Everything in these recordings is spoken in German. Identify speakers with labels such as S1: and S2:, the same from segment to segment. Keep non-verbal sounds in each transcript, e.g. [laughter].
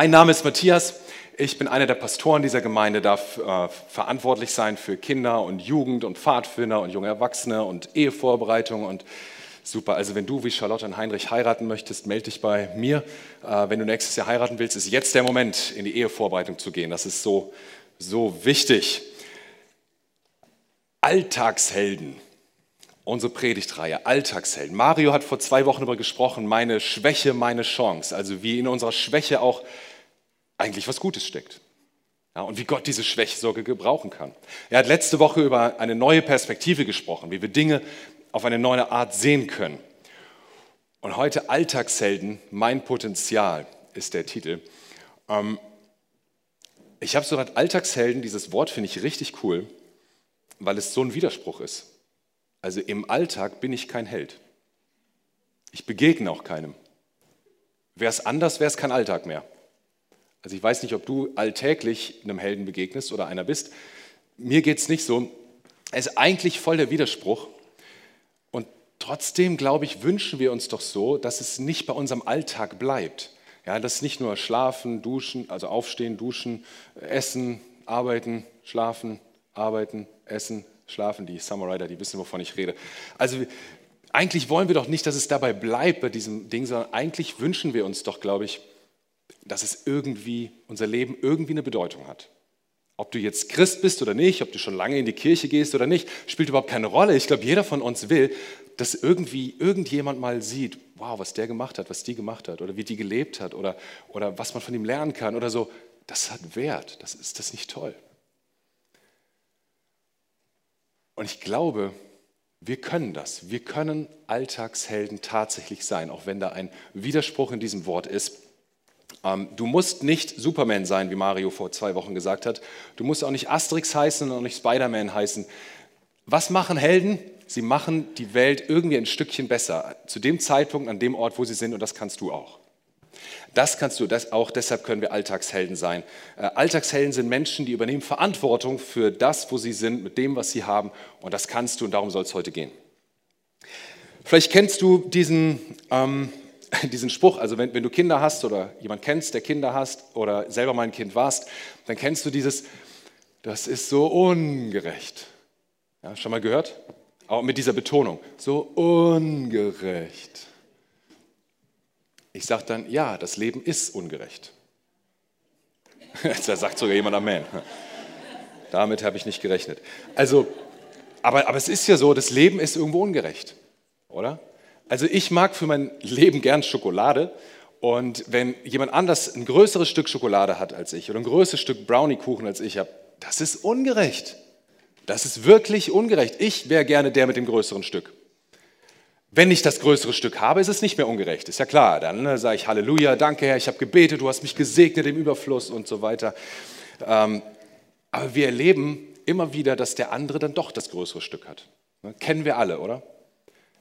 S1: Mein Name ist Matthias. Ich bin einer der Pastoren dieser Gemeinde, darf äh, verantwortlich sein für Kinder und Jugend und Pfadfinder und junge Erwachsene und Ehevorbereitung und super. Also wenn du wie Charlotte und Heinrich heiraten möchtest, melde dich bei mir. Äh, wenn du nächstes Jahr heiraten willst, ist jetzt der Moment, in die Ehevorbereitung zu gehen. Das ist so, so wichtig. Alltagshelden unsere Predigtreihe Alltagshelden. Mario hat vor zwei Wochen darüber gesprochen, meine Schwäche, meine Chance. Also wie in unserer Schwäche auch eigentlich was Gutes steckt. Ja, und wie Gott diese Schwäche sogar gebrauchen kann. Er hat letzte Woche über eine neue Perspektive gesprochen, wie wir Dinge auf eine neue Art sehen können. Und heute Alltagshelden, mein Potenzial ist der Titel. Ähm, ich habe so gedacht, Alltagshelden, dieses Wort finde ich richtig cool, weil es so ein Widerspruch ist. Also im Alltag bin ich kein Held. Ich begegne auch keinem. Wäre es anders, wäre es kein Alltag mehr. Also ich weiß nicht, ob du alltäglich einem Helden begegnest oder einer bist. Mir geht es nicht so. Es ist eigentlich voll der Widerspruch. Und trotzdem, glaube ich, wünschen wir uns doch so, dass es nicht bei unserem Alltag bleibt. Ja, dass nicht nur schlafen, duschen, also aufstehen, duschen, essen, arbeiten, schlafen, arbeiten, essen, schlafen, die Rider, die wissen, wovon ich rede. Also eigentlich wollen wir doch nicht, dass es dabei bleibt bei diesem Ding, sondern eigentlich wünschen wir uns doch, glaube ich, dass es irgendwie, unser Leben irgendwie eine Bedeutung hat. Ob du jetzt Christ bist oder nicht, ob du schon lange in die Kirche gehst oder nicht, spielt überhaupt keine Rolle. Ich glaube, jeder von uns will, dass irgendwie irgendjemand mal sieht, wow, was der gemacht hat, was die gemacht hat oder wie die gelebt hat oder, oder was man von ihm lernen kann oder so. Das hat Wert. Das ist das nicht toll. Und ich glaube, wir können das. Wir können Alltagshelden tatsächlich sein, auch wenn da ein Widerspruch in diesem Wort ist. Ähm, du musst nicht Superman sein, wie Mario vor zwei Wochen gesagt hat. Du musst auch nicht Asterix heißen und auch nicht Spider-Man heißen. Was machen Helden? Sie machen die Welt irgendwie ein Stückchen besser. Zu dem Zeitpunkt, an dem Ort, wo sie sind, und das kannst du auch. Das kannst du, das auch deshalb können wir Alltagshelden sein. Äh, Alltagshelden sind Menschen, die übernehmen Verantwortung für das, wo sie sind, mit dem, was sie haben. Und das kannst du und darum soll es heute gehen. Vielleicht kennst du diesen, ähm, [laughs] diesen Spruch, also wenn, wenn du Kinder hast oder jemand kennst, der Kinder hast oder selber mal ein Kind warst, dann kennst du dieses, das ist so ungerecht. Ja, schon mal gehört? Auch mit dieser Betonung, so ungerecht. Ich sage dann, ja, das Leben ist ungerecht. [laughs] da sagt sogar jemand Amen. Damit habe ich nicht gerechnet. Also, aber, aber es ist ja so, das Leben ist irgendwo ungerecht, oder? Also ich mag für mein Leben gern Schokolade und wenn jemand anders ein größeres Stück Schokolade hat als ich oder ein größeres Stück Brownie-Kuchen als ich habe, das ist ungerecht. Das ist wirklich ungerecht. Ich wäre gerne der mit dem größeren Stück. Wenn ich das größere Stück habe, ist es nicht mehr ungerecht. Ist ja klar. Dann ne, sage ich Halleluja, danke Herr, ich habe gebetet, du hast mich gesegnet im Überfluss und so weiter. Ähm, aber wir erleben immer wieder, dass der andere dann doch das größere Stück hat. Ne, kennen wir alle, oder?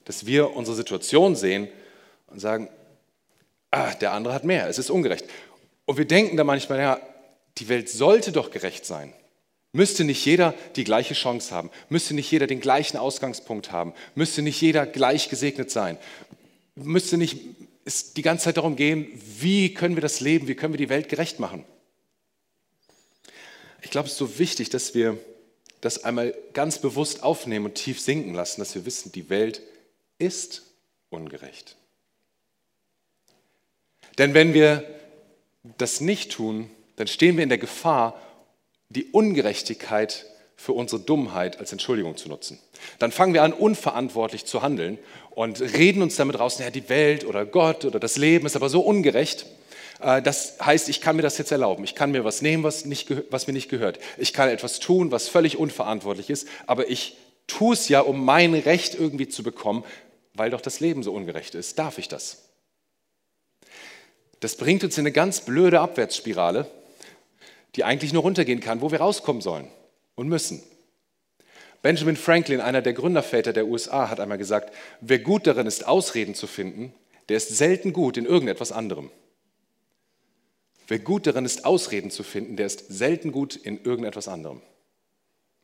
S1: Dass wir unsere Situation sehen und sagen, ah, der andere hat mehr, es ist ungerecht. Und wir denken dann manchmal, ja, die Welt sollte doch gerecht sein. Müsste nicht jeder die gleiche Chance haben? Müsste nicht jeder den gleichen Ausgangspunkt haben? Müsste nicht jeder gleich gesegnet sein? Müsste nicht es die ganze Zeit darum gehen, wie können wir das Leben, wie können wir die Welt gerecht machen? Ich glaube, es ist so wichtig, dass wir das einmal ganz bewusst aufnehmen und tief sinken lassen, dass wir wissen, die Welt ist ungerecht. Denn wenn wir das nicht tun, dann stehen wir in der Gefahr, die Ungerechtigkeit für unsere Dummheit als Entschuldigung zu nutzen. Dann fangen wir an, unverantwortlich zu handeln und reden uns damit raus, naja, die Welt oder Gott oder das Leben ist aber so ungerecht. Äh, das heißt, ich kann mir das jetzt erlauben. Ich kann mir was nehmen, was, nicht, was mir nicht gehört. Ich kann etwas tun, was völlig unverantwortlich ist, aber ich tue es ja, um mein Recht irgendwie zu bekommen, weil doch das Leben so ungerecht ist. Darf ich das? Das bringt uns in eine ganz blöde Abwärtsspirale, die eigentlich nur runtergehen kann, wo wir rauskommen sollen und müssen. Benjamin Franklin, einer der Gründerväter der USA, hat einmal gesagt, wer gut darin ist, Ausreden zu finden, der ist selten gut in irgendetwas anderem. Wer gut darin ist, Ausreden zu finden, der ist selten gut in irgendetwas anderem.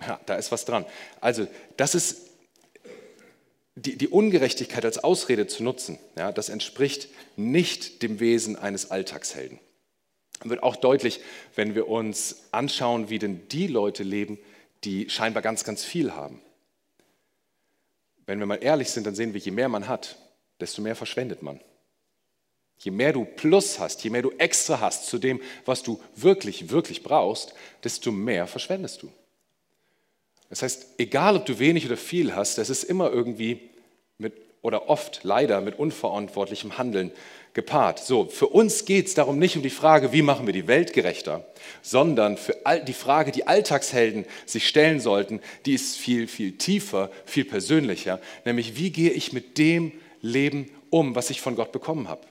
S1: Ja, da ist was dran. Also, das ist die, die Ungerechtigkeit als Ausrede zu nutzen, ja, das entspricht nicht dem Wesen eines Alltagshelden. Wird auch deutlich, wenn wir uns anschauen, wie denn die Leute leben, die scheinbar ganz, ganz viel haben. Wenn wir mal ehrlich sind, dann sehen wir, je mehr man hat, desto mehr verschwendet man. Je mehr du Plus hast, je mehr du extra hast zu dem, was du wirklich, wirklich brauchst, desto mehr verschwendest du. Das heißt, egal ob du wenig oder viel hast, das ist immer irgendwie mit, oder oft leider mit unverantwortlichem Handeln gepaart. So, für uns geht es darum nicht um die Frage, wie machen wir die Welt gerechter, sondern für die Frage, die Alltagshelden sich stellen sollten, die ist viel, viel tiefer, viel persönlicher, nämlich wie gehe ich mit dem Leben um, was ich von Gott bekommen habe?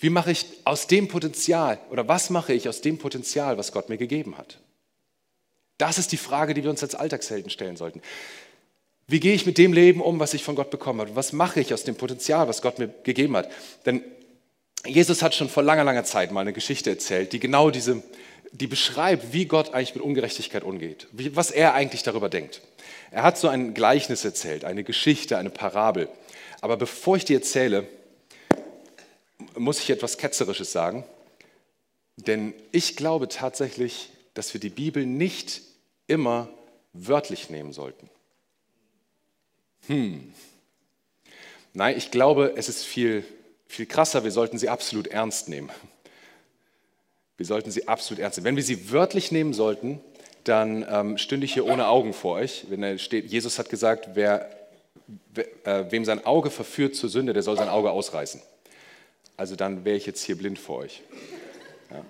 S1: Wie mache ich aus dem Potenzial oder was mache ich aus dem Potenzial, was Gott mir gegeben hat? Das ist die Frage, die wir uns als Alltagshelden stellen sollten. Wie gehe ich mit dem Leben um, was ich von Gott bekommen habe? Was mache ich aus dem Potenzial, was Gott mir gegeben hat? Denn Jesus hat schon vor langer, langer Zeit mal eine Geschichte erzählt, die genau diese, die beschreibt, wie Gott eigentlich mit Ungerechtigkeit umgeht, wie, was er eigentlich darüber denkt. Er hat so ein Gleichnis erzählt, eine Geschichte, eine Parabel. Aber bevor ich die erzähle, muss ich etwas Ketzerisches sagen. Denn ich glaube tatsächlich, dass wir die Bibel nicht immer wörtlich nehmen sollten. Hm. Nein, ich glaube, es ist viel viel krasser, wir sollten sie absolut ernst nehmen. Wir sollten sie absolut ernst nehmen. Wenn wir sie wörtlich nehmen sollten, dann ähm, stünde ich hier ohne Augen vor euch. Wenn er steht, Jesus hat gesagt, wer, äh, wem sein Auge verführt zur Sünde, der soll sein Auge ausreißen. Also dann wäre ich jetzt hier blind vor euch. Ja.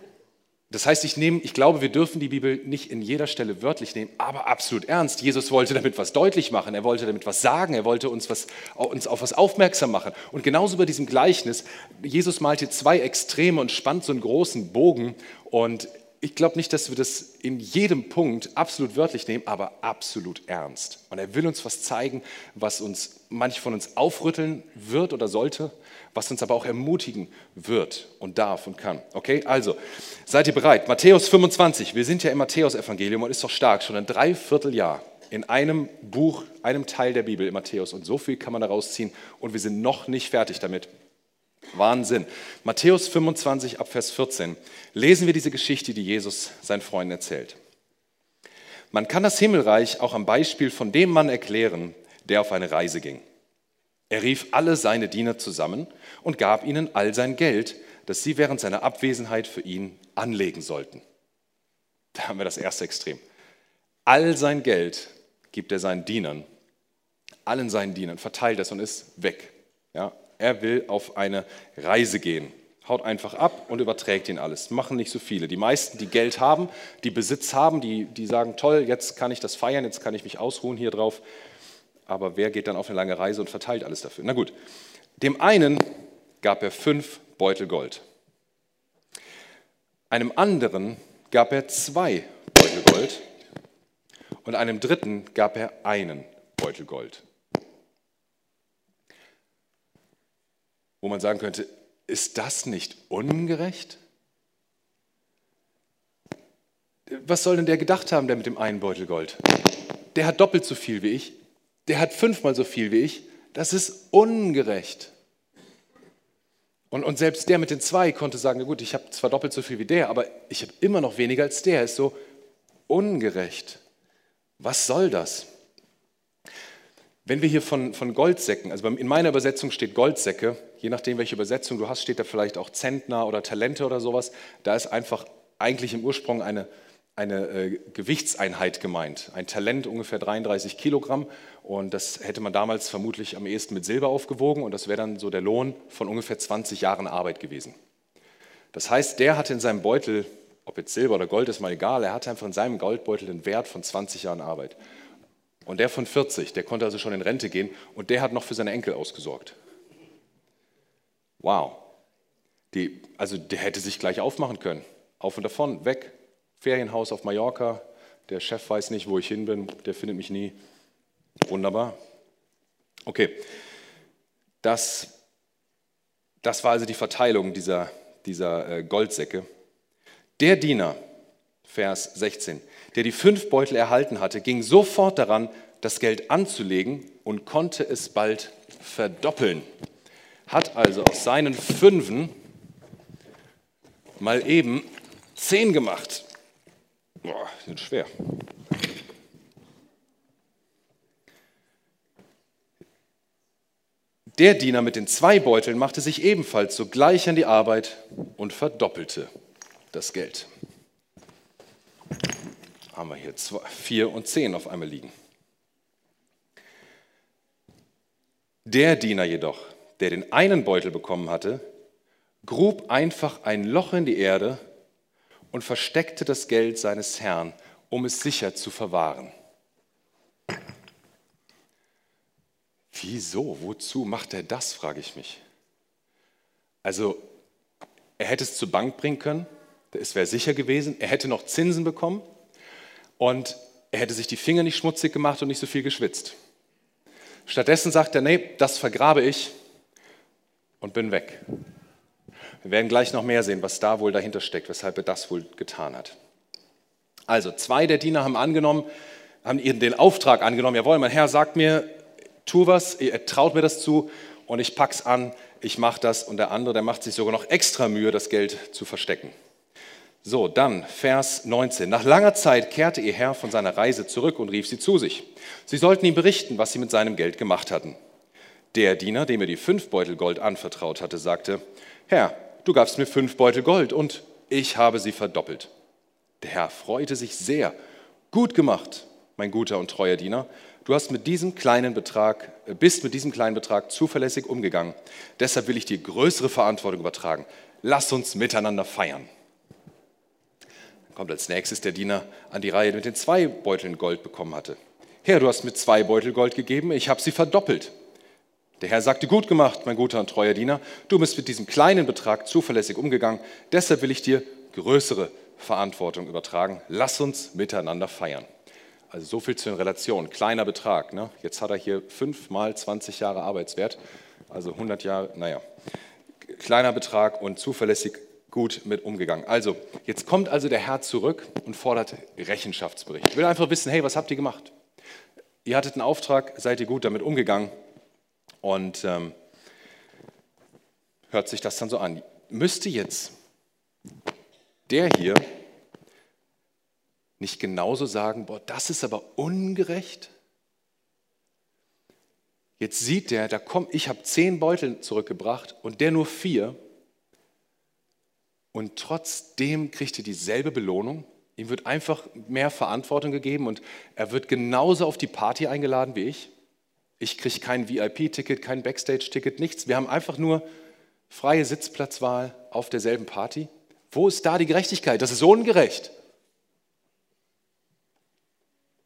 S1: Das heißt, ich, nehme, ich glaube, wir dürfen die Bibel nicht in jeder Stelle wörtlich nehmen, aber absolut ernst. Jesus wollte damit was deutlich machen, er wollte damit was sagen, er wollte uns, was, uns auf was aufmerksam machen. Und genauso bei diesem Gleichnis, Jesus malt hier zwei Extreme und spannt so einen großen Bogen. Und ich glaube nicht, dass wir das in jedem Punkt absolut wörtlich nehmen, aber absolut ernst. Und er will uns was zeigen, was uns manch von uns aufrütteln wird oder sollte was uns aber auch ermutigen wird und darf und kann. Okay, also seid ihr bereit? Matthäus 25, wir sind ja im Matthäus-Evangelium und ist doch stark, schon ein Dreivierteljahr in einem Buch, einem Teil der Bibel im Matthäus und so viel kann man daraus ziehen und wir sind noch nicht fertig damit. Wahnsinn. Matthäus 25 ab Vers 14 lesen wir diese Geschichte, die Jesus seinen Freunden erzählt. Man kann das Himmelreich auch am Beispiel von dem Mann erklären, der auf eine Reise ging. Er rief alle seine Diener zusammen und gab ihnen all sein Geld, das sie während seiner Abwesenheit für ihn anlegen sollten. Da haben wir das erste Extrem. All sein Geld gibt er seinen Dienern, allen seinen Dienern, verteilt es und ist weg. Ja, er will auf eine Reise gehen, haut einfach ab und überträgt ihnen alles. Machen nicht so viele. Die meisten, die Geld haben, die Besitz haben, die, die sagen, toll, jetzt kann ich das feiern, jetzt kann ich mich ausruhen hier drauf aber wer geht dann auf eine lange Reise und verteilt alles dafür? Na gut, dem einen gab er fünf Beutel Gold. Einem anderen gab er zwei Beutel Gold und einem dritten gab er einen Beutel Gold. Wo man sagen könnte, ist das nicht ungerecht? Was soll denn der gedacht haben, der mit dem einen Beutel Gold? Der hat doppelt so viel wie ich der hat fünfmal so viel wie ich. Das ist ungerecht. Und, und selbst der mit den zwei konnte sagen, na gut, ich habe zwar doppelt so viel wie der, aber ich habe immer noch weniger als der. Ist so ungerecht. Was soll das? Wenn wir hier von, von Goldsäcken, also in meiner Übersetzung steht Goldsäcke, je nachdem, welche Übersetzung du hast, steht da vielleicht auch Zentner oder Talente oder sowas. Da ist einfach eigentlich im Ursprung eine, eine äh, Gewichtseinheit gemeint. Ein Talent ungefähr 33 Kilogramm und das hätte man damals vermutlich am ehesten mit Silber aufgewogen und das wäre dann so der Lohn von ungefähr 20 Jahren Arbeit gewesen. Das heißt, der hatte in seinem Beutel, ob jetzt Silber oder Gold ist mal egal, er hatte einfach in seinem Goldbeutel den Wert von 20 Jahren Arbeit. Und der von 40, der konnte also schon in Rente gehen und der hat noch für seine Enkel ausgesorgt. Wow. Die, also der hätte sich gleich aufmachen können. Auf und davon, weg, Ferienhaus auf Mallorca, der Chef weiß nicht, wo ich hin bin, der findet mich nie. Wunderbar. Okay, das, das war also die Verteilung dieser, dieser äh, Goldsäcke. Der Diener, Vers 16, der die fünf Beutel erhalten hatte, ging sofort daran, das Geld anzulegen und konnte es bald verdoppeln. Hat also aus seinen Fünfen mal eben zehn gemacht. Boah, sind schwer. Der Diener mit den zwei Beuteln machte sich ebenfalls sogleich an die Arbeit und verdoppelte das Geld. Haben wir hier zwei, vier und zehn auf einmal liegen. Der Diener jedoch, der den einen Beutel bekommen hatte, grub einfach ein Loch in die Erde und versteckte das Geld seines Herrn, um es sicher zu verwahren. Wieso? Wozu macht er das, frage ich mich. Also, er hätte es zur Bank bringen können, es wäre sicher gewesen, er hätte noch Zinsen bekommen und er hätte sich die Finger nicht schmutzig gemacht und nicht so viel geschwitzt. Stattdessen sagt er, nee, das vergrabe ich und bin weg. Wir werden gleich noch mehr sehen, was da wohl dahinter steckt, weshalb er das wohl getan hat. Also, zwei der Diener haben angenommen, haben den Auftrag angenommen, jawohl, mein Herr sagt mir, tu was, er traut mir das zu und ich pack's an, ich mache das und der andere, der macht sich sogar noch extra Mühe, das Geld zu verstecken. So, dann Vers 19. Nach langer Zeit kehrte ihr Herr von seiner Reise zurück und rief sie zu sich. Sie sollten ihm berichten, was sie mit seinem Geld gemacht hatten. Der Diener, dem er die fünf Beutel Gold anvertraut hatte, sagte, Herr, du gabst mir fünf Beutel Gold und ich habe sie verdoppelt. Der Herr freute sich sehr. Gut gemacht, mein guter und treuer Diener. Du hast mit diesem kleinen Betrag, äh, bist mit diesem kleinen Betrag zuverlässig umgegangen. Deshalb will ich dir größere Verantwortung übertragen. Lass uns miteinander feiern. Kommt als nächstes der Diener an die Reihe, der mit den zwei Beuteln Gold bekommen hatte. Herr, du hast mir zwei Beutel Gold gegeben, ich habe sie verdoppelt. Der Herr sagte, gut gemacht, mein guter und treuer Diener, du bist mit diesem kleinen Betrag zuverlässig umgegangen, deshalb will ich dir größere Verantwortung übertragen. Lass uns miteinander feiern. Also so viel zu den Relationen. Kleiner Betrag. Ne? Jetzt hat er hier fünf mal 20 Jahre Arbeitswert, also 100 Jahre, naja. Kleiner Betrag und zuverlässig gut mit umgegangen. Also, jetzt kommt also der Herr zurück und fordert Rechenschaftsbericht. Ich will einfach wissen, hey, was habt ihr gemacht? Ihr hattet einen Auftrag, seid ihr gut damit umgegangen? Und ähm, hört sich das dann so an. Müsste jetzt der hier nicht genauso sagen, boah, das ist aber ungerecht? Jetzt sieht der, da kommt, ich habe zehn Beutel zurückgebracht und der nur vier. Und trotzdem kriegt er dieselbe Belohnung. Ihm wird einfach mehr Verantwortung gegeben und er wird genauso auf die Party eingeladen wie ich. Ich kriege kein VIP-Ticket, kein Backstage-Ticket, nichts. Wir haben einfach nur freie Sitzplatzwahl auf derselben Party. Wo ist da die Gerechtigkeit? Das ist ungerecht.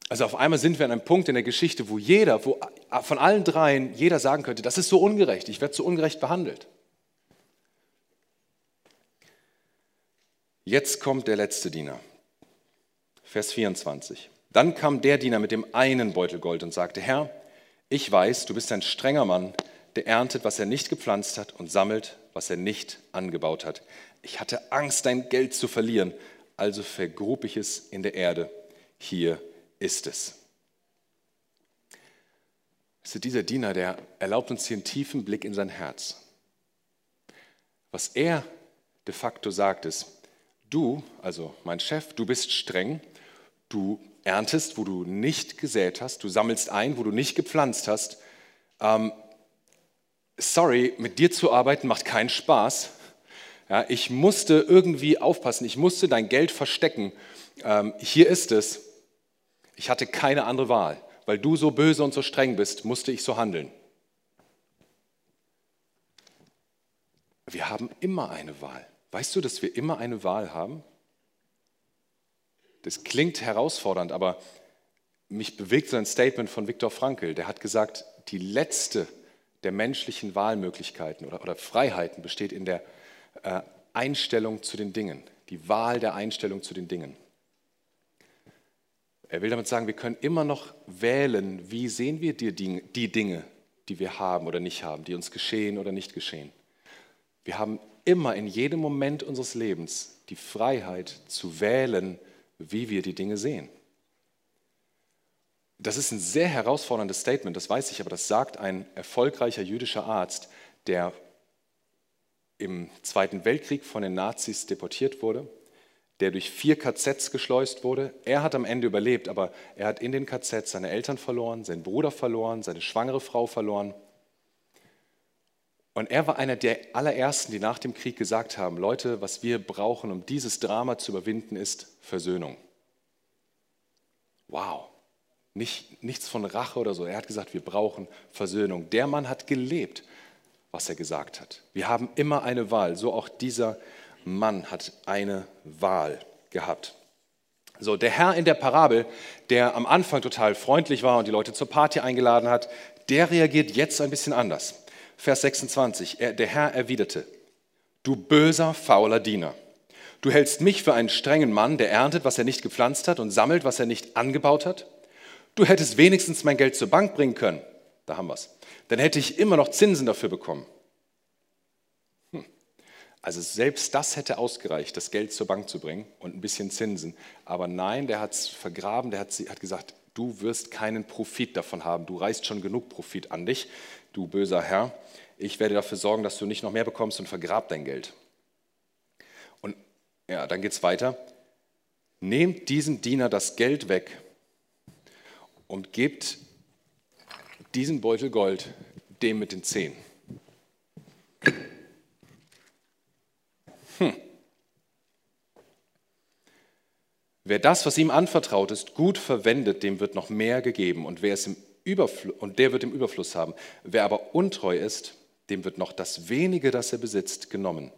S1: Also auf einmal sind wir an einem Punkt in der Geschichte, wo jeder, wo von allen dreien jeder sagen könnte, das ist so ungerecht, ich werde so ungerecht behandelt. Jetzt kommt der letzte Diener. Vers 24. Dann kam der Diener mit dem einen Beutel Gold und sagte, Herr, ich weiß, du bist ein strenger Mann, der erntet, was er nicht gepflanzt hat und sammelt, was er nicht angebaut hat. Ich hatte Angst, dein Geld zu verlieren, also vergrub ich es in der Erde. Hier ist es. Also dieser Diener, der erlaubt uns hier einen tiefen Blick in sein Herz. Was er de facto sagt, ist, Du, also mein Chef, du bist streng, du erntest, wo du nicht gesät hast, du sammelst ein, wo du nicht gepflanzt hast. Ähm, sorry, mit dir zu arbeiten macht keinen Spaß. Ja, ich musste irgendwie aufpassen, ich musste dein Geld verstecken. Ähm, hier ist es. Ich hatte keine andere Wahl. Weil du so böse und so streng bist, musste ich so handeln. Wir haben immer eine Wahl. Weißt du, dass wir immer eine Wahl haben? Das klingt herausfordernd, aber mich bewegt so ein Statement von Viktor Frankl. Der hat gesagt, die letzte der menschlichen Wahlmöglichkeiten oder, oder Freiheiten besteht in der äh, Einstellung zu den Dingen, die Wahl der Einstellung zu den Dingen. Er will damit sagen, wir können immer noch wählen, wie sehen wir die die Dinge, die wir haben oder nicht haben, die uns geschehen oder nicht geschehen. Wir haben immer in jedem Moment unseres Lebens die Freiheit zu wählen, wie wir die Dinge sehen. Das ist ein sehr herausforderndes Statement, das weiß ich, aber das sagt ein erfolgreicher jüdischer Arzt, der im Zweiten Weltkrieg von den Nazis deportiert wurde, der durch vier KZs geschleust wurde. Er hat am Ende überlebt, aber er hat in den KZs seine Eltern verloren, seinen Bruder verloren, seine schwangere Frau verloren. Und er war einer der allerersten, die nach dem Krieg gesagt haben, Leute, was wir brauchen, um dieses Drama zu überwinden, ist Versöhnung. Wow, Nicht, nichts von Rache oder so. Er hat gesagt, wir brauchen Versöhnung. Der Mann hat gelebt, was er gesagt hat. Wir haben immer eine Wahl, so auch dieser Mann hat eine Wahl gehabt. So, der Herr in der Parabel, der am Anfang total freundlich war und die Leute zur Party eingeladen hat, der reagiert jetzt ein bisschen anders. Vers 26, er, der Herr erwiderte, du böser, fauler Diener, du hältst mich für einen strengen Mann, der erntet, was er nicht gepflanzt hat und sammelt, was er nicht angebaut hat? Du hättest wenigstens mein Geld zur Bank bringen können, da haben wir es, dann hätte ich immer noch Zinsen dafür bekommen. Also selbst das hätte ausgereicht, das Geld zur Bank zu bringen und ein bisschen Zinsen. Aber nein, der hat es vergraben, der hat, hat gesagt, du wirst keinen Profit davon haben. Du reißt schon genug Profit an dich, du böser Herr. Ich werde dafür sorgen, dass du nicht noch mehr bekommst und vergrab dein Geld. Und ja, dann geht es weiter. Nehmt diesem Diener das Geld weg und gebt diesen Beutel Gold dem mit den Zehen. Hm. Wer das, was ihm anvertraut ist, gut verwendet, dem wird noch mehr gegeben und, wer es im Überfl und der wird im Überfluss haben. Wer aber untreu ist, dem wird noch das wenige, das er besitzt, genommen.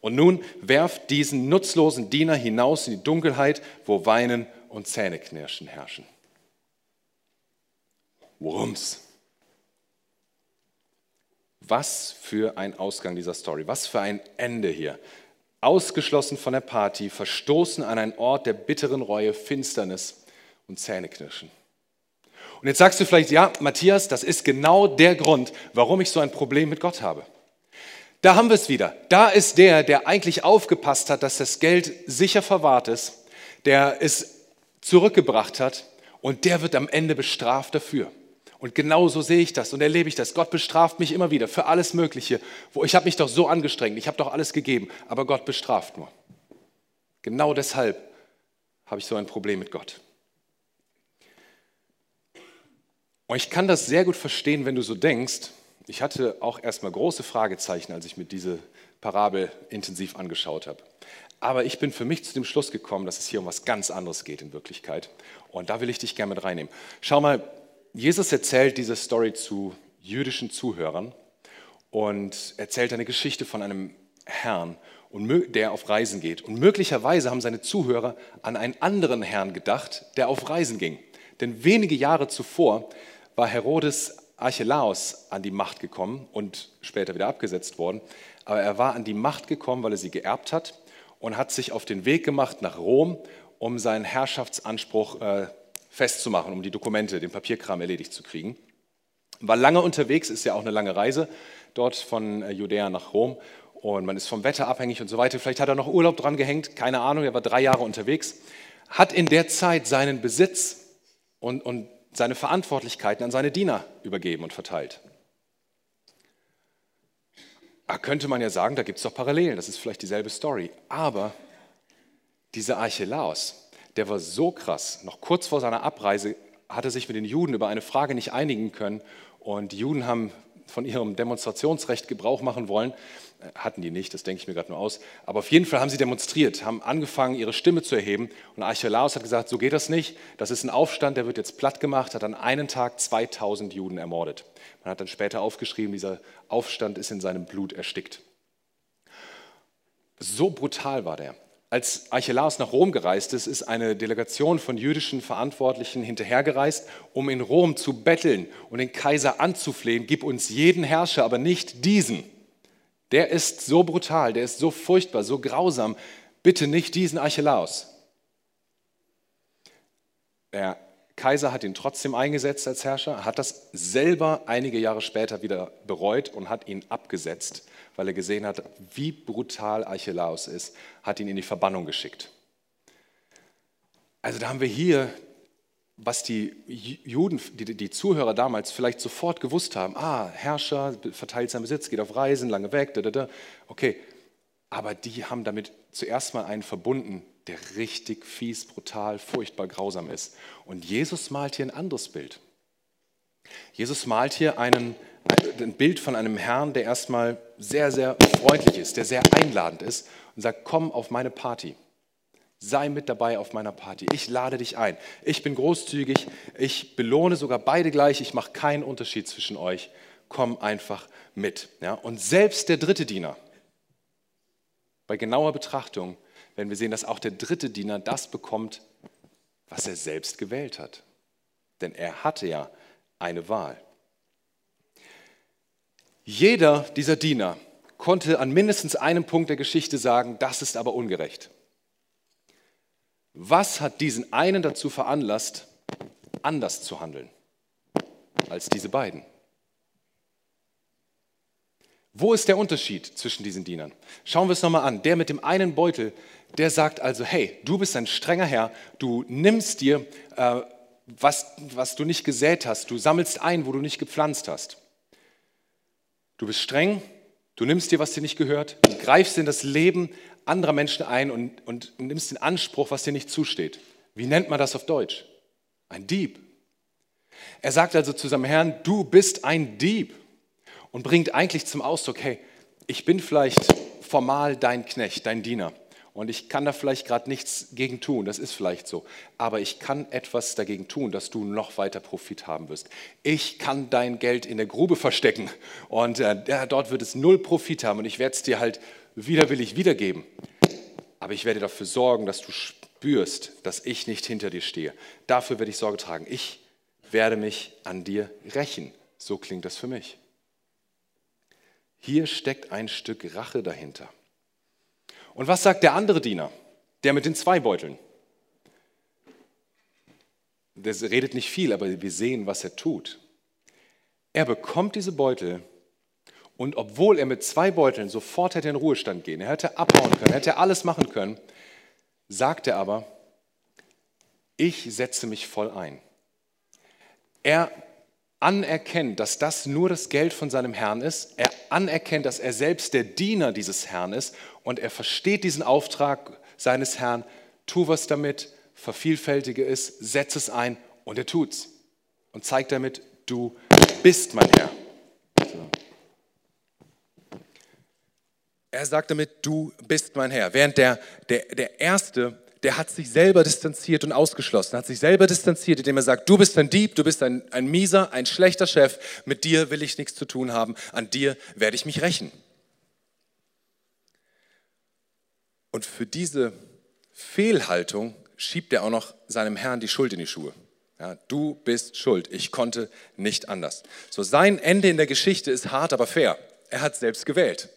S1: Und nun werft diesen nutzlosen Diener hinaus in die Dunkelheit, wo Weinen und Zähneknirschen herrschen. Worum's? Was für ein Ausgang dieser Story, was für ein Ende hier. Ausgeschlossen von der Party, verstoßen an einen Ort der bitteren Reue, Finsternis und Zähneknirschen. Und jetzt sagst du vielleicht, ja, Matthias, das ist genau der Grund, warum ich so ein Problem mit Gott habe. Da haben wir es wieder. Da ist der, der eigentlich aufgepasst hat, dass das Geld sicher verwahrt ist, der es zurückgebracht hat und der wird am Ende bestraft dafür. Und genau so sehe ich das und erlebe ich das. Gott bestraft mich immer wieder für alles Mögliche. Wo ich habe mich doch so angestrengt, ich habe doch alles gegeben, aber Gott bestraft nur. Genau deshalb habe ich so ein Problem mit Gott. Und ich kann das sehr gut verstehen, wenn du so denkst. Ich hatte auch erstmal große Fragezeichen, als ich mir diese Parabel intensiv angeschaut habe. Aber ich bin für mich zu dem Schluss gekommen, dass es hier um was ganz anderes geht in Wirklichkeit. Und da will ich dich gerne mit reinnehmen. Schau mal, Jesus erzählt diese Story zu jüdischen Zuhörern und erzählt eine Geschichte von einem Herrn, der auf Reisen geht. Und möglicherweise haben seine Zuhörer an einen anderen Herrn gedacht, der auf Reisen ging. Denn wenige Jahre zuvor war Herodes Archelaus an die Macht gekommen und später wieder abgesetzt worden. Aber er war an die Macht gekommen, weil er sie geerbt hat und hat sich auf den Weg gemacht nach Rom, um seinen Herrschaftsanspruch äh, festzumachen, um die Dokumente, den Papierkram erledigt zu kriegen. War lange unterwegs, ist ja auch eine lange Reise dort von äh, Judäa nach Rom und man ist vom Wetter abhängig und so weiter. Vielleicht hat er noch Urlaub dran gehängt, keine Ahnung, er war drei Jahre unterwegs, hat in der Zeit seinen Besitz und, und seine Verantwortlichkeiten an seine Diener übergeben und verteilt. Da könnte man ja sagen, da gibt es doch Parallelen, das ist vielleicht dieselbe Story. Aber dieser Archelaus, der war so krass. Noch kurz vor seiner Abreise hat er sich mit den Juden über eine Frage nicht einigen können. Und die Juden haben von ihrem Demonstrationsrecht Gebrauch machen wollen. Hatten die nicht, das denke ich mir gerade nur aus. Aber auf jeden Fall haben sie demonstriert, haben angefangen, ihre Stimme zu erheben. Und Archelaus hat gesagt, so geht das nicht. Das ist ein Aufstand, der wird jetzt platt gemacht, hat an einem Tag 2000 Juden ermordet. Man hat dann später aufgeschrieben, dieser Aufstand ist in seinem Blut erstickt. So brutal war der. Als Archelaus nach Rom gereist ist, ist eine Delegation von jüdischen Verantwortlichen hinterhergereist, um in Rom zu betteln und den Kaiser anzuflehen, gib uns jeden Herrscher, aber nicht diesen. Der ist so brutal, der ist so furchtbar, so grausam, bitte nicht diesen Archelaus. Der Kaiser hat ihn trotzdem eingesetzt als Herrscher, hat das selber einige Jahre später wieder bereut und hat ihn abgesetzt weil er gesehen hat, wie brutal Archelaus ist, hat ihn in die Verbannung geschickt. Also da haben wir hier, was die Juden, die, die Zuhörer damals vielleicht sofort gewusst haben, ah, Herrscher verteilt seinen Besitz, geht auf Reisen, lange weg, da, da, da. okay, aber die haben damit zuerst mal einen verbunden, der richtig fies, brutal, furchtbar grausam ist. Und Jesus malt hier ein anderes Bild. Jesus malt hier einen, ein Bild von einem Herrn, der erstmal sehr, sehr freundlich ist, der sehr einladend ist und sagt, komm auf meine Party. Sei mit dabei auf meiner Party. Ich lade dich ein. Ich bin großzügig. Ich belohne sogar beide gleich. Ich mache keinen Unterschied zwischen euch. Komm einfach mit. Ja? Und selbst der dritte Diener, bei genauer Betrachtung werden wir sehen, dass auch der dritte Diener das bekommt, was er selbst gewählt hat. Denn er hatte ja eine Wahl. Jeder dieser Diener konnte an mindestens einem Punkt der Geschichte sagen, das ist aber ungerecht. Was hat diesen einen dazu veranlasst, anders zu handeln als diese beiden? Wo ist der Unterschied zwischen diesen Dienern? Schauen wir es nochmal an. Der mit dem einen Beutel, der sagt also, hey, du bist ein strenger Herr, du nimmst dir, äh, was, was du nicht gesät hast, du sammelst ein, wo du nicht gepflanzt hast. Du bist streng, du nimmst dir, was dir nicht gehört, du greifst in das Leben anderer Menschen ein und, und nimmst in Anspruch, was dir nicht zusteht. Wie nennt man das auf Deutsch? Ein Dieb. Er sagt also zu seinem Herrn, du bist ein Dieb und bringt eigentlich zum Ausdruck, hey, ich bin vielleicht formal dein Knecht, dein Diener und ich kann da vielleicht gerade nichts gegen tun, das ist vielleicht so, aber ich kann etwas dagegen tun, dass du noch weiter Profit haben wirst. Ich kann dein Geld in der Grube verstecken und äh, dort wird es null Profit haben und ich werde es dir halt widerwillig wiedergeben. Aber ich werde dafür sorgen, dass du spürst, dass ich nicht hinter dir stehe. Dafür werde ich Sorge tragen. Ich werde mich an dir rächen. So klingt das für mich. Hier steckt ein Stück Rache dahinter. Und was sagt der andere Diener, der mit den zwei Beuteln? Der redet nicht viel, aber wir sehen, was er tut. Er bekommt diese Beutel und obwohl er mit zwei Beuteln sofort hätte in den Ruhestand gehen, er hätte abhauen können, hätte alles machen können, sagt er aber, ich setze mich voll ein. Er anerkennt, dass das nur das Geld von seinem Herrn ist. Er anerkennt, dass er selbst der Diener dieses Herrn ist und er versteht diesen Auftrag seines Herrn. Tu was damit, vervielfältige es, setz es ein und er tut's und zeigt damit, du bist mein Herr. Er sagt damit, du bist mein Herr. Während der, der, der Erste der hat sich selber distanziert und ausgeschlossen, hat sich selber distanziert, indem er sagt, du bist ein Dieb, du bist ein, ein mieser, ein schlechter Chef, mit dir will ich nichts zu tun haben, an dir werde ich mich rächen. Und für diese Fehlhaltung schiebt er auch noch seinem Herrn die Schuld in die Schuhe. Ja, du bist schuld, ich konnte nicht anders. So sein Ende in der Geschichte ist hart, aber fair. Er hat selbst gewählt.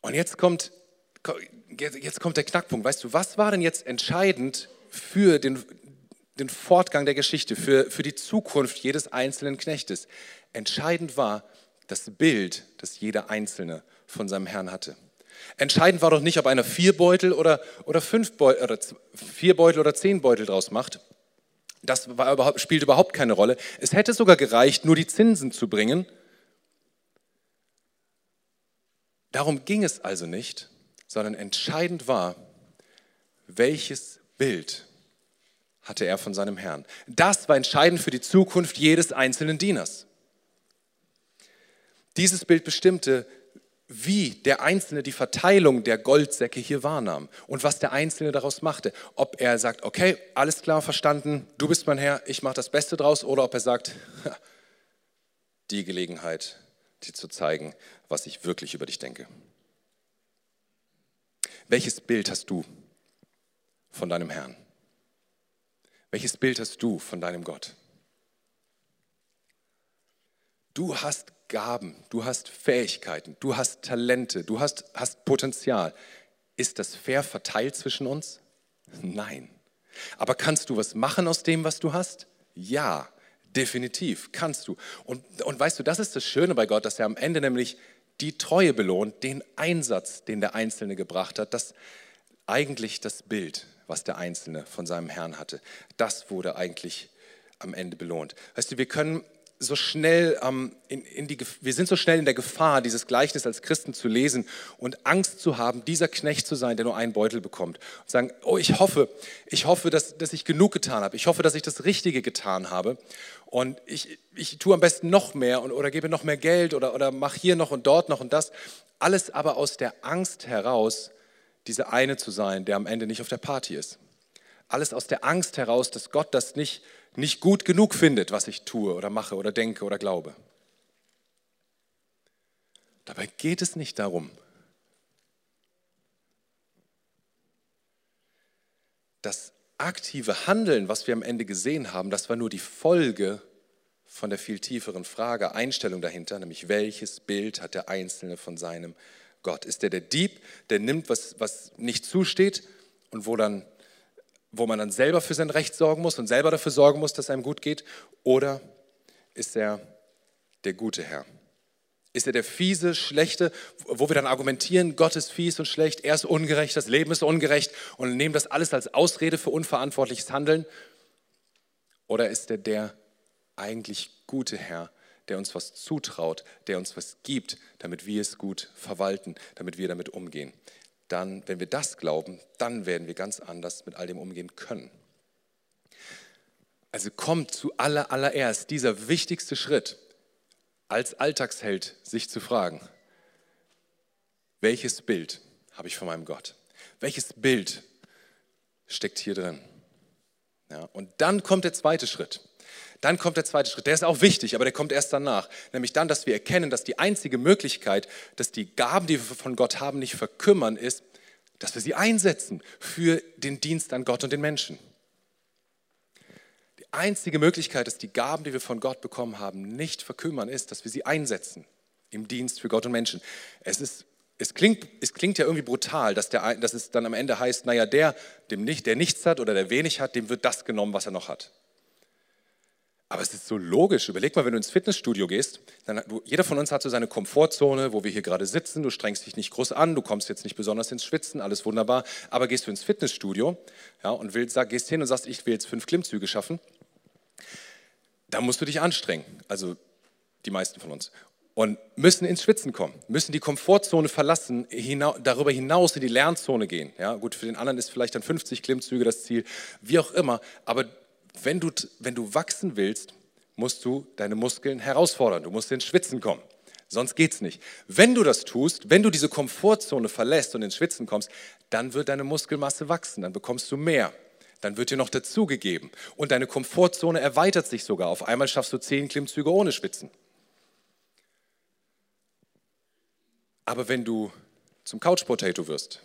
S1: Und jetzt kommt jetzt kommt der Knackpunkt. Weißt du, was war denn jetzt entscheidend für den, den Fortgang der Geschichte, für, für die Zukunft jedes einzelnen Knechtes? Entscheidend war das Bild, das jeder Einzelne von seinem Herrn hatte. Entscheidend war doch nicht, ob einer vier Beutel oder, oder, fünf Beutel, oder vier Beutel oder zehn Beutel draus macht. Das überhaupt, spielt überhaupt keine Rolle. Es hätte sogar gereicht, nur die Zinsen zu bringen. Darum ging es also nicht, sondern entscheidend war, welches Bild hatte er von seinem Herrn. Das war entscheidend für die Zukunft jedes einzelnen Dieners. Dieses Bild bestimmte, wie der Einzelne die Verteilung der Goldsäcke hier wahrnahm und was der Einzelne daraus machte. Ob er sagt, okay, alles klar, verstanden, du bist mein Herr, ich mache das Beste draus, oder ob er sagt, [laughs] die Gelegenheit, dir zu zeigen, was ich wirklich über dich denke. Welches Bild hast du von deinem Herrn? Welches Bild hast du von deinem Gott? Du hast Gaben, du hast Fähigkeiten, du hast Talente, du hast, hast Potenzial. Ist das fair verteilt zwischen uns? Nein. Aber kannst du was machen aus dem, was du hast? Ja, definitiv kannst du. Und, und weißt du, das ist das Schöne bei Gott, dass er am Ende nämlich die Treue belohnt, den Einsatz, den der Einzelne gebracht hat, das eigentlich das Bild, was der Einzelne von seinem Herrn hatte, das wurde eigentlich am Ende belohnt. Weißt du, wir können so schnell ähm, in, in die, wir sind so schnell in der Gefahr, dieses Gleichnis als Christen zu lesen und Angst zu haben, dieser Knecht zu sein, der nur einen Beutel bekommt. Und sagen, oh, ich hoffe, ich hoffe, dass, dass ich genug getan habe. Ich hoffe, dass ich das Richtige getan habe. Und ich, ich tue am besten noch mehr und, oder gebe noch mehr Geld oder, oder mache hier noch und dort noch und das. Alles aber aus der Angst heraus, diese eine zu sein, der am Ende nicht auf der Party ist. Alles aus der Angst heraus, dass Gott das nicht nicht gut genug findet, was ich tue oder mache oder denke oder glaube. Dabei geht es nicht darum. Das aktive Handeln, was wir am Ende gesehen haben, das war nur die Folge von der viel tieferen Frage, Einstellung dahinter, nämlich welches Bild hat der Einzelne von seinem Gott? Ist er der Dieb, der nimmt, was, was nicht zusteht und wo dann wo man dann selber für sein Recht sorgen muss und selber dafür sorgen muss, dass einem gut geht? Oder ist er der gute Herr? Ist er der fiese, schlechte, wo wir dann argumentieren, Gott ist fies und schlecht, er ist ungerecht, das Leben ist ungerecht und nehmen das alles als Ausrede für unverantwortliches Handeln? Oder ist er der eigentlich gute Herr, der uns was zutraut, der uns was gibt, damit wir es gut verwalten, damit wir damit umgehen? Dann, wenn wir das glauben, dann werden wir ganz anders mit all dem umgehen können. Also kommt zu aller, allererst dieser wichtigste Schritt, als Alltagsheld sich zu fragen, welches Bild habe ich von meinem Gott? Welches Bild steckt hier drin? Ja, und dann kommt der zweite Schritt. Dann kommt der zweite Schritt. Der ist auch wichtig, aber der kommt erst danach. Nämlich dann, dass wir erkennen, dass die einzige Möglichkeit, dass die Gaben, die wir von Gott haben, nicht verkümmern, ist, dass wir sie einsetzen für den Dienst an Gott und den Menschen. Die einzige Möglichkeit, dass die Gaben, die wir von Gott bekommen haben, nicht verkümmern, ist, dass wir sie einsetzen im Dienst für Gott und Menschen. Es ist es klingt, es klingt ja irgendwie brutal, dass, der, dass es dann am Ende heißt, naja, der, dem nicht, der nichts hat oder der wenig hat, dem wird das genommen, was er noch hat. Aber es ist so logisch. Überleg mal, wenn du ins Fitnessstudio gehst, dann du, jeder von uns hat so seine Komfortzone, wo wir hier gerade sitzen. Du strengst dich nicht groß an, du kommst jetzt nicht besonders ins Schwitzen, alles wunderbar. Aber gehst du ins Fitnessstudio ja, und willst, sag, gehst hin und sagst, ich will jetzt fünf Klimmzüge schaffen, dann musst du dich anstrengen. Also die meisten von uns. Und müssen ins Schwitzen kommen, müssen die Komfortzone verlassen, hina darüber hinaus in die Lernzone gehen. Ja, gut, für den anderen ist vielleicht dann 50 Klimmzüge das Ziel, wie auch immer. Aber wenn du, wenn du wachsen willst, musst du deine Muskeln herausfordern. Du musst ins Schwitzen kommen. Sonst geht es nicht. Wenn du das tust, wenn du diese Komfortzone verlässt und ins Schwitzen kommst, dann wird deine Muskelmasse wachsen, dann bekommst du mehr. Dann wird dir noch dazugegeben. Und deine Komfortzone erweitert sich sogar. Auf einmal schaffst du zehn Klimmzüge ohne Schwitzen. Aber wenn du zum Couch Potato wirst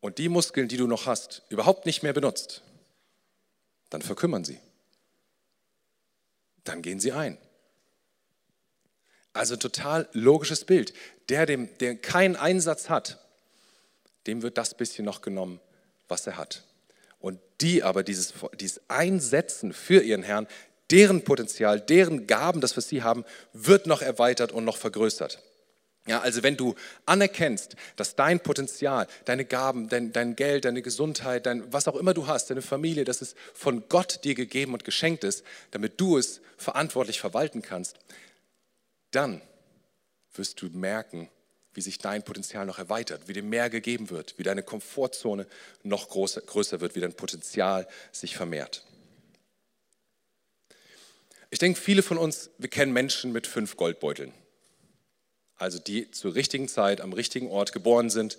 S1: und die Muskeln, die du noch hast, überhaupt nicht mehr benutzt, dann verkümmern sie. Dann gehen sie ein. Also total logisches Bild. Der, dem, der keinen Einsatz hat, dem wird das bisschen noch genommen, was er hat. Und die aber dieses, dieses Einsetzen für ihren Herrn, deren Potenzial, deren Gaben, das was sie haben, wird noch erweitert und noch vergrößert. Ja, also wenn du anerkennst, dass dein Potenzial, deine Gaben, dein, dein Geld, deine Gesundheit, dein, was auch immer du hast, deine Familie, dass es von Gott dir gegeben und geschenkt ist, damit du es verantwortlich verwalten kannst, dann wirst du merken, wie sich dein Potenzial noch erweitert, wie dir mehr gegeben wird, wie deine Komfortzone noch größer, größer wird, wie dein Potenzial sich vermehrt. Ich denke, viele von uns, wir kennen Menschen mit fünf Goldbeuteln also die zur richtigen Zeit am richtigen Ort geboren sind.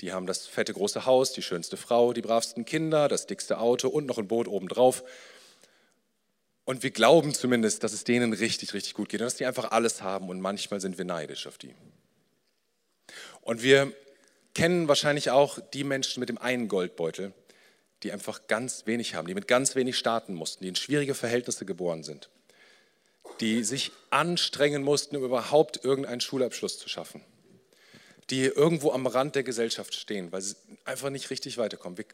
S1: Die haben das fette große Haus, die schönste Frau, die bravsten Kinder, das dickste Auto und noch ein Boot obendrauf. Und wir glauben zumindest, dass es denen richtig, richtig gut geht und dass die einfach alles haben und manchmal sind wir neidisch auf die. Und wir kennen wahrscheinlich auch die Menschen mit dem einen Goldbeutel, die einfach ganz wenig haben, die mit ganz wenig starten mussten, die in schwierige Verhältnisse geboren sind die sich anstrengen mussten, um überhaupt irgendeinen Schulabschluss zu schaffen, die irgendwo am Rand der Gesellschaft stehen, weil sie einfach nicht richtig weiterkommen. Wir,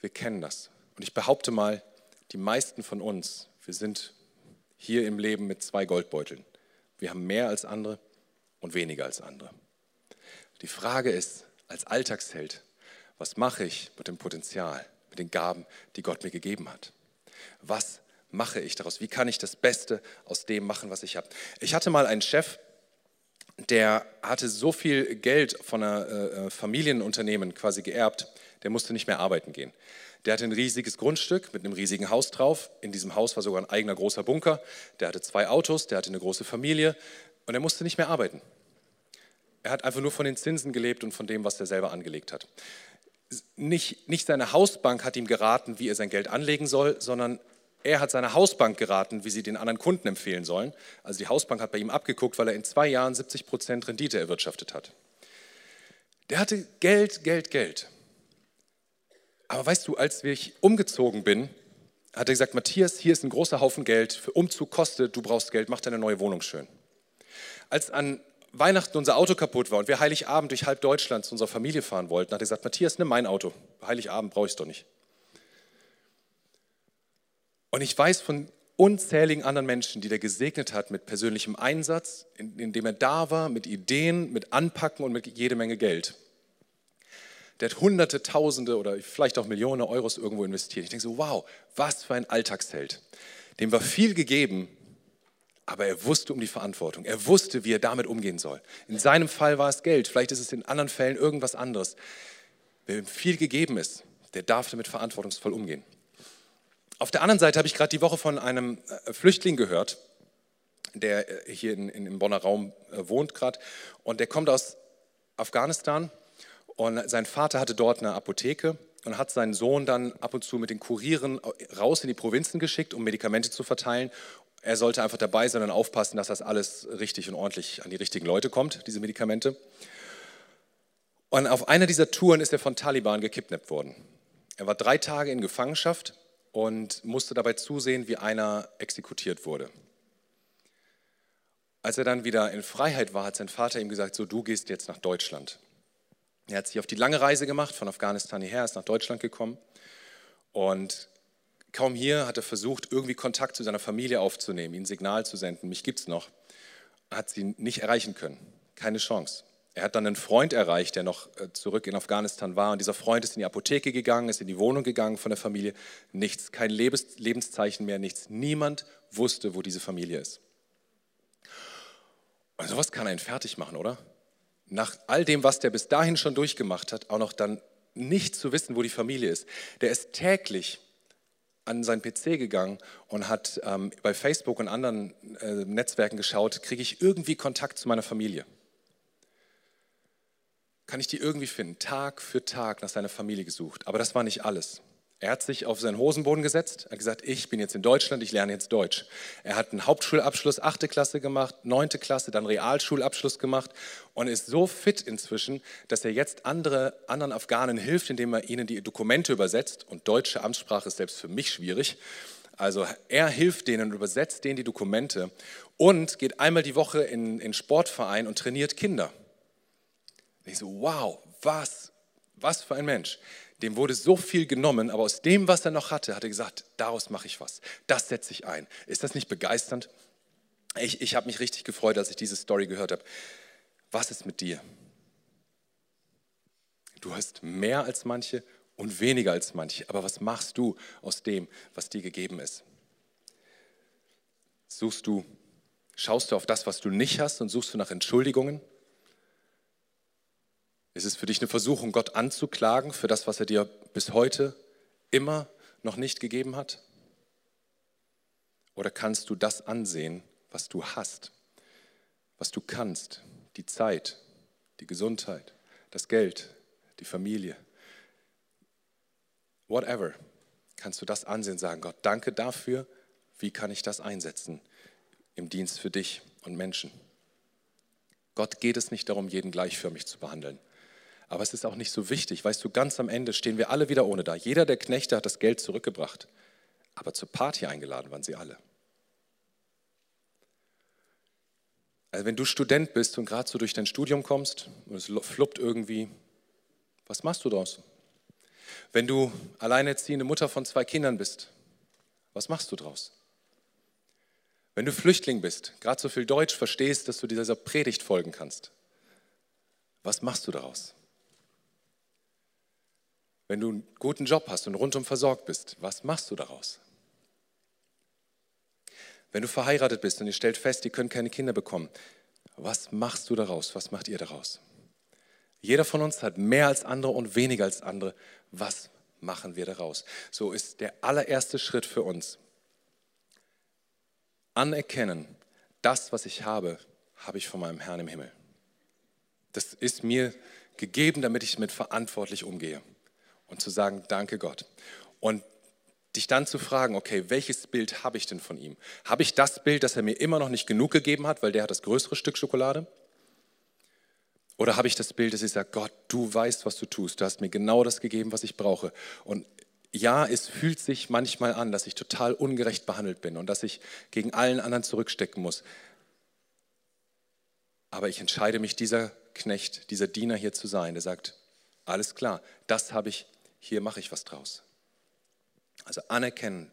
S1: wir kennen das. Und ich behaupte mal, die meisten von uns, wir sind hier im Leben mit zwei Goldbeuteln. Wir haben mehr als andere und weniger als andere. Die Frage ist, als Alltagsheld, was mache ich mit dem Potenzial, mit den Gaben, die Gott mir gegeben hat? Was mache ich daraus? Wie kann ich das Beste aus dem machen, was ich habe? Ich hatte mal einen Chef, der hatte so viel Geld von einer äh, äh, Familienunternehmen quasi geerbt, der musste nicht mehr arbeiten gehen. Der hatte ein riesiges Grundstück mit einem riesigen Haus drauf. In diesem Haus war sogar ein eigener großer Bunker. Der hatte zwei Autos, der hatte eine große Familie und er musste nicht mehr arbeiten. Er hat einfach nur von den Zinsen gelebt und von dem, was er selber angelegt hat. Nicht, nicht seine Hausbank hat ihm geraten, wie er sein Geld anlegen soll, sondern er hat seiner Hausbank geraten, wie sie den anderen Kunden empfehlen sollen. Also die Hausbank hat bei ihm abgeguckt, weil er in zwei Jahren 70 Prozent Rendite erwirtschaftet hat. Der hatte Geld, Geld, Geld. Aber weißt du, als ich umgezogen bin, hat er gesagt, Matthias, hier ist ein großer Haufen Geld, für Umzug kostet, du brauchst Geld, mach deine neue Wohnung schön. Als an Weihnachten unser Auto kaputt war und wir Heiligabend durch halb Deutschland zu unserer Familie fahren wollten, hat er gesagt, Matthias, nimm mein Auto, Heiligabend brauche ich es doch nicht. Und ich weiß von unzähligen anderen Menschen, die der gesegnet hat mit persönlichem Einsatz, indem er da war, mit Ideen, mit Anpacken und mit jede Menge Geld. Der hat Hunderte, Tausende oder vielleicht auch Millionen Euros irgendwo investiert. Ich denke so, wow, was für ein Alltagsheld. Dem war viel gegeben, aber er wusste um die Verantwortung. Er wusste, wie er damit umgehen soll. In seinem Fall war es Geld, vielleicht ist es in anderen Fällen irgendwas anderes. Wer ihm viel gegeben ist, der darf damit verantwortungsvoll umgehen. Auf der anderen Seite habe ich gerade die Woche von einem äh, Flüchtling gehört, der äh, hier in, in, im Bonner Raum äh, wohnt gerade. Und der kommt aus Afghanistan und sein Vater hatte dort eine Apotheke und hat seinen Sohn dann ab und zu mit den Kurieren raus in die Provinzen geschickt, um Medikamente zu verteilen. Er sollte einfach dabei sein und aufpassen, dass das alles richtig und ordentlich an die richtigen Leute kommt, diese Medikamente. Und auf einer dieser Touren ist er von Taliban gekidnappt worden. Er war drei Tage in Gefangenschaft und musste dabei zusehen, wie einer exekutiert wurde. Als er dann wieder in Freiheit war, hat sein Vater ihm gesagt, so du gehst jetzt nach Deutschland. Er hat sich auf die lange Reise gemacht, von Afghanistan hierher, ist nach Deutschland gekommen und kaum hier hat er versucht, irgendwie Kontakt zu seiner Familie aufzunehmen, ihnen Signal zu senden, mich gibt es noch, hat sie nicht erreichen können, keine Chance. Er hat dann einen Freund erreicht, der noch äh, zurück in Afghanistan war. Und dieser Freund ist in die Apotheke gegangen, ist in die Wohnung gegangen von der Familie. Nichts, kein Lebenszeichen mehr, nichts. Niemand wusste, wo diese Familie ist. Und sowas kann einen fertig machen, oder? Nach all dem, was der bis dahin schon durchgemacht hat, auch noch dann nicht zu wissen, wo die Familie ist. Der ist täglich an seinen PC gegangen und hat ähm, bei Facebook und anderen äh, Netzwerken geschaut, kriege ich irgendwie Kontakt zu meiner Familie kann ich die irgendwie finden. Tag für Tag nach seiner Familie gesucht. Aber das war nicht alles. Er hat sich auf seinen Hosenboden gesetzt, hat gesagt, ich bin jetzt in Deutschland, ich lerne jetzt Deutsch. Er hat einen Hauptschulabschluss, achte Klasse gemacht, neunte Klasse, dann Realschulabschluss gemacht und ist so fit inzwischen, dass er jetzt andere, anderen Afghanen hilft, indem er ihnen die Dokumente übersetzt. Und deutsche Amtssprache ist selbst für mich schwierig. Also er hilft denen und übersetzt denen die Dokumente und geht einmal die Woche in den Sportverein und trainiert Kinder. Und ich so, wow, was, was für ein Mensch. Dem wurde so viel genommen, aber aus dem, was er noch hatte, hat er gesagt, daraus mache ich was. Das setze ich ein. Ist das nicht begeisternd? Ich, ich habe mich richtig gefreut, als ich diese Story gehört habe. Was ist mit dir? Du hast mehr als manche und weniger als manche, aber was machst du aus dem, was dir gegeben ist? Suchst du, schaust du auf das, was du nicht hast und suchst du nach Entschuldigungen? Ist es für dich eine Versuchung, Gott anzuklagen für das, was er dir bis heute immer noch nicht gegeben hat? Oder kannst du das ansehen, was du hast, was du kannst, die Zeit, die Gesundheit, das Geld, die Familie, whatever, kannst du das ansehen sagen, Gott, danke dafür, wie kann ich das einsetzen im Dienst für dich und Menschen? Gott geht es nicht darum, jeden gleichförmig zu behandeln. Aber es ist auch nicht so wichtig. Weißt du, ganz am Ende stehen wir alle wieder ohne da. Jeder der Knechte hat das Geld zurückgebracht. Aber zur Party eingeladen waren sie alle. Also wenn du Student bist und gerade so durch dein Studium kommst und es fluppt irgendwie, was machst du daraus? Wenn du alleinerziehende Mutter von zwei Kindern bist, was machst du daraus? Wenn du Flüchtling bist, gerade so viel Deutsch verstehst, dass du dieser Predigt folgen kannst, was machst du daraus? Wenn du einen guten Job hast und rundum versorgt bist, was machst du daraus? Wenn du verheiratet bist und ihr stellt fest, ihr könnt keine Kinder bekommen, was machst du daraus? Was macht ihr daraus? Jeder von uns hat mehr als andere und weniger als andere. Was machen wir daraus? So ist der allererste Schritt für uns. Anerkennen, das, was ich habe, habe ich von meinem Herrn im Himmel. Das ist mir gegeben, damit ich mit verantwortlich umgehe. Und zu sagen, danke Gott. Und dich dann zu fragen, okay, welches Bild habe ich denn von ihm? Habe ich das Bild, das er mir immer noch nicht genug gegeben hat, weil der hat das größere Stück Schokolade? Oder habe ich das Bild, dass ich sage, Gott, du weißt, was du tust. Du hast mir genau das gegeben, was ich brauche. Und ja, es fühlt sich manchmal an, dass ich total ungerecht behandelt bin und dass ich gegen allen anderen zurückstecken muss. Aber ich entscheide mich, dieser Knecht, dieser Diener hier zu sein, der sagt, alles klar, das habe ich, hier mache ich was draus. Also anerkennen,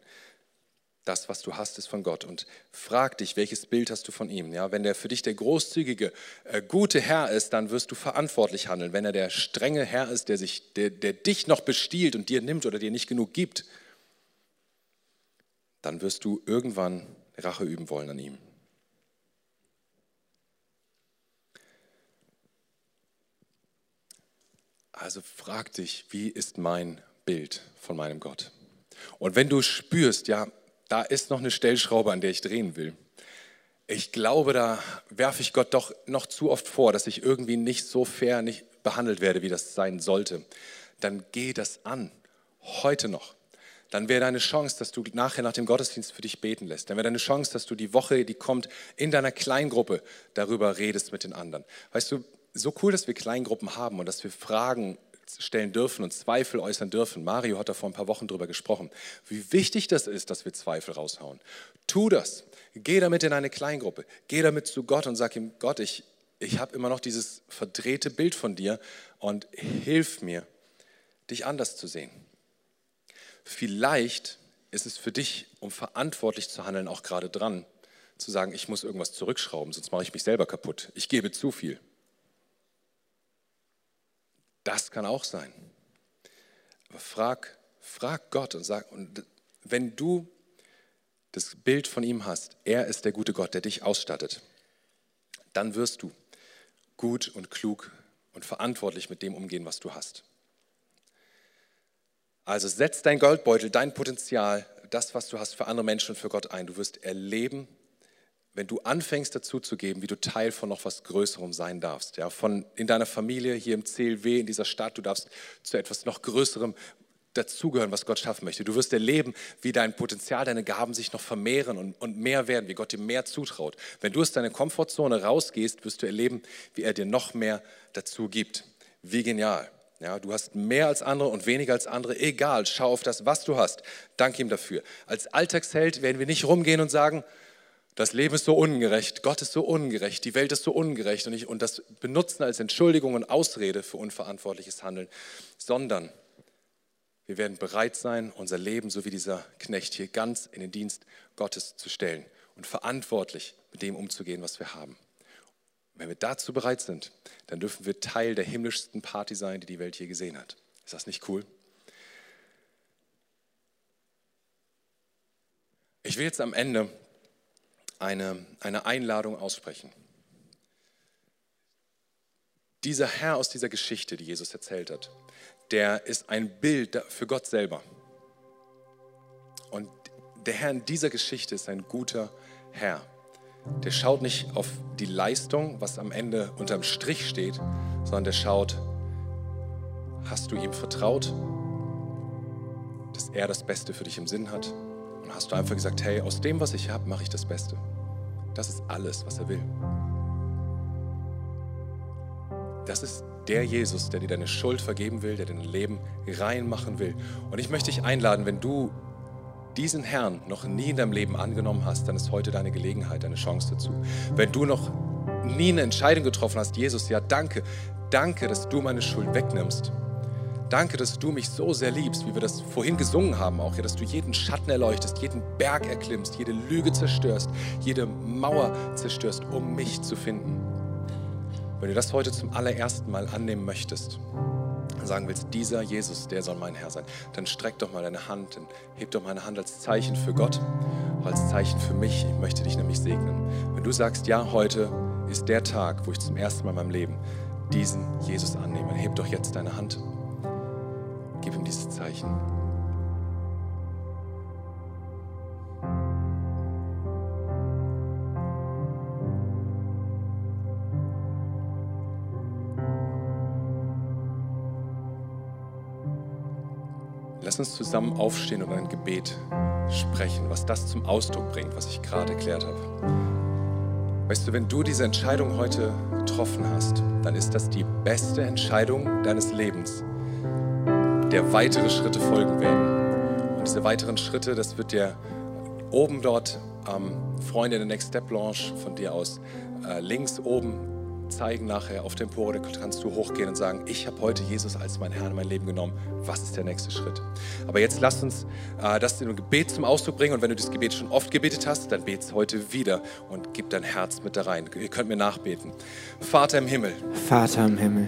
S1: das, was du hast, ist von Gott. Und frag dich, welches Bild hast du von ihm? Ja, wenn der für dich der großzügige, äh, gute Herr ist, dann wirst du verantwortlich handeln. Wenn er der strenge Herr ist, der, sich, der, der dich noch bestiehlt und dir nimmt oder dir nicht genug gibt, dann wirst du irgendwann Rache üben wollen an ihm. Also frag dich, wie ist mein Bild von meinem Gott? Und wenn du spürst, ja, da ist noch eine Stellschraube, an der ich drehen will. Ich glaube, da werfe ich Gott doch noch zu oft vor, dass ich irgendwie nicht so fair nicht behandelt werde, wie das sein sollte. Dann geh das an, heute noch. Dann wäre deine Chance, dass du nachher nach dem Gottesdienst für dich beten lässt. Dann wäre deine Chance, dass du die Woche, die kommt, in deiner Kleingruppe darüber redest mit den anderen. Weißt du, so cool, dass wir Kleingruppen haben und dass wir Fragen stellen dürfen und Zweifel äußern dürfen. Mario hat da vor ein paar Wochen drüber gesprochen, wie wichtig das ist, dass wir Zweifel raushauen. Tu das. Geh damit in eine Kleingruppe. Geh damit zu Gott und sag ihm, Gott, ich, ich habe immer noch dieses verdrehte Bild von dir und hilf mir, dich anders zu sehen. Vielleicht ist es für dich, um verantwortlich zu handeln, auch gerade dran, zu sagen, ich muss irgendwas zurückschrauben, sonst mache ich mich selber kaputt. Ich gebe zu viel. Das kann auch sein. Aber frag, frag Gott und sag, und wenn du das Bild von ihm hast, er ist der gute Gott, der dich ausstattet, dann wirst du gut und klug und verantwortlich mit dem umgehen, was du hast. Also setz dein Goldbeutel, dein Potenzial, das, was du hast, für andere Menschen und für Gott ein. Du wirst erleben, wenn du anfängst dazu zu geben, wie du Teil von noch was Größerem sein darfst. Ja, von in deiner Familie, hier im CLW, in dieser Stadt, du darfst zu etwas noch Größerem dazugehören, was Gott schaffen möchte. Du wirst erleben, wie dein Potenzial, deine Gaben sich noch vermehren und, und mehr werden, wie Gott dir mehr zutraut. Wenn du aus deiner Komfortzone rausgehst, wirst du erleben, wie er dir noch mehr dazu gibt. Wie genial. Ja, du hast mehr als andere und weniger als andere. Egal, schau auf das, was du hast. Dank ihm dafür. Als Alltagsheld werden wir nicht rumgehen und sagen, das Leben ist so ungerecht, Gott ist so ungerecht, die Welt ist so ungerecht und, ich, und das benutzen als Entschuldigung und Ausrede für unverantwortliches Handeln, sondern wir werden bereit sein, unser Leben, so wie dieser Knecht hier, ganz in den Dienst Gottes zu stellen und verantwortlich mit dem umzugehen, was wir haben. wenn wir dazu bereit sind, dann dürfen wir Teil der himmlischsten Party sein, die die Welt je gesehen hat. Ist das nicht cool? Ich will jetzt am Ende eine, eine Einladung aussprechen. Dieser Herr aus dieser Geschichte, die Jesus erzählt hat, der ist ein Bild für Gott selber. Und der Herr in dieser Geschichte ist ein guter Herr. Der schaut nicht auf die Leistung, was am Ende unterm Strich steht, sondern der schaut, hast du ihm vertraut, dass er das Beste für dich im Sinn hat? Und hast du einfach gesagt, hey, aus dem, was ich habe, mache ich das Beste. Das ist alles, was er will. Das ist der Jesus, der dir deine Schuld vergeben will, der dein Leben rein machen will. Und ich möchte dich einladen, wenn du diesen Herrn noch nie in deinem Leben angenommen hast, dann ist heute deine Gelegenheit, deine Chance dazu. Wenn du noch nie eine Entscheidung getroffen hast, Jesus, ja, danke, danke, dass du meine Schuld wegnimmst Danke, dass du mich so sehr liebst, wie wir das vorhin gesungen haben auch, ja, dass du jeden Schatten erleuchtest, jeden Berg erklimmst, jede Lüge zerstörst, jede Mauer zerstörst, um mich zu finden. Wenn du das heute zum allerersten Mal annehmen möchtest, und sagen willst, dieser Jesus, der soll mein Herr sein, dann streck doch mal deine Hand, dann heb doch meine Hand als Zeichen für Gott, als Zeichen für mich. Ich möchte dich nämlich segnen. Wenn du sagst, ja, heute ist der Tag, wo ich zum ersten Mal in meinem Leben diesen Jesus annehme, dann heb doch jetzt deine Hand. Gib ihm dieses Zeichen. Lass uns zusammen aufstehen und ein Gebet sprechen, was das zum Ausdruck bringt, was ich gerade erklärt habe. Weißt du, wenn du diese Entscheidung heute getroffen hast, dann ist das die beste Entscheidung deines Lebens, der weitere Schritte folgen werden. Und diese weiteren Schritte, das wird dir oben dort ähm, Freunde in der Next Step Lounge von dir aus äh, links oben zeigen nachher auf dem Empore, da kannst du hochgehen und sagen, ich habe heute Jesus als mein Herr in mein Leben genommen. Was ist der nächste Schritt? Aber jetzt lass uns äh, das in einem Gebet zum Ausdruck bringen und wenn du das Gebet schon oft gebetet hast, dann bet es heute wieder und gib dein Herz mit da rein. Ihr könnt mir nachbeten. Vater im Himmel.
S2: Vater im Himmel.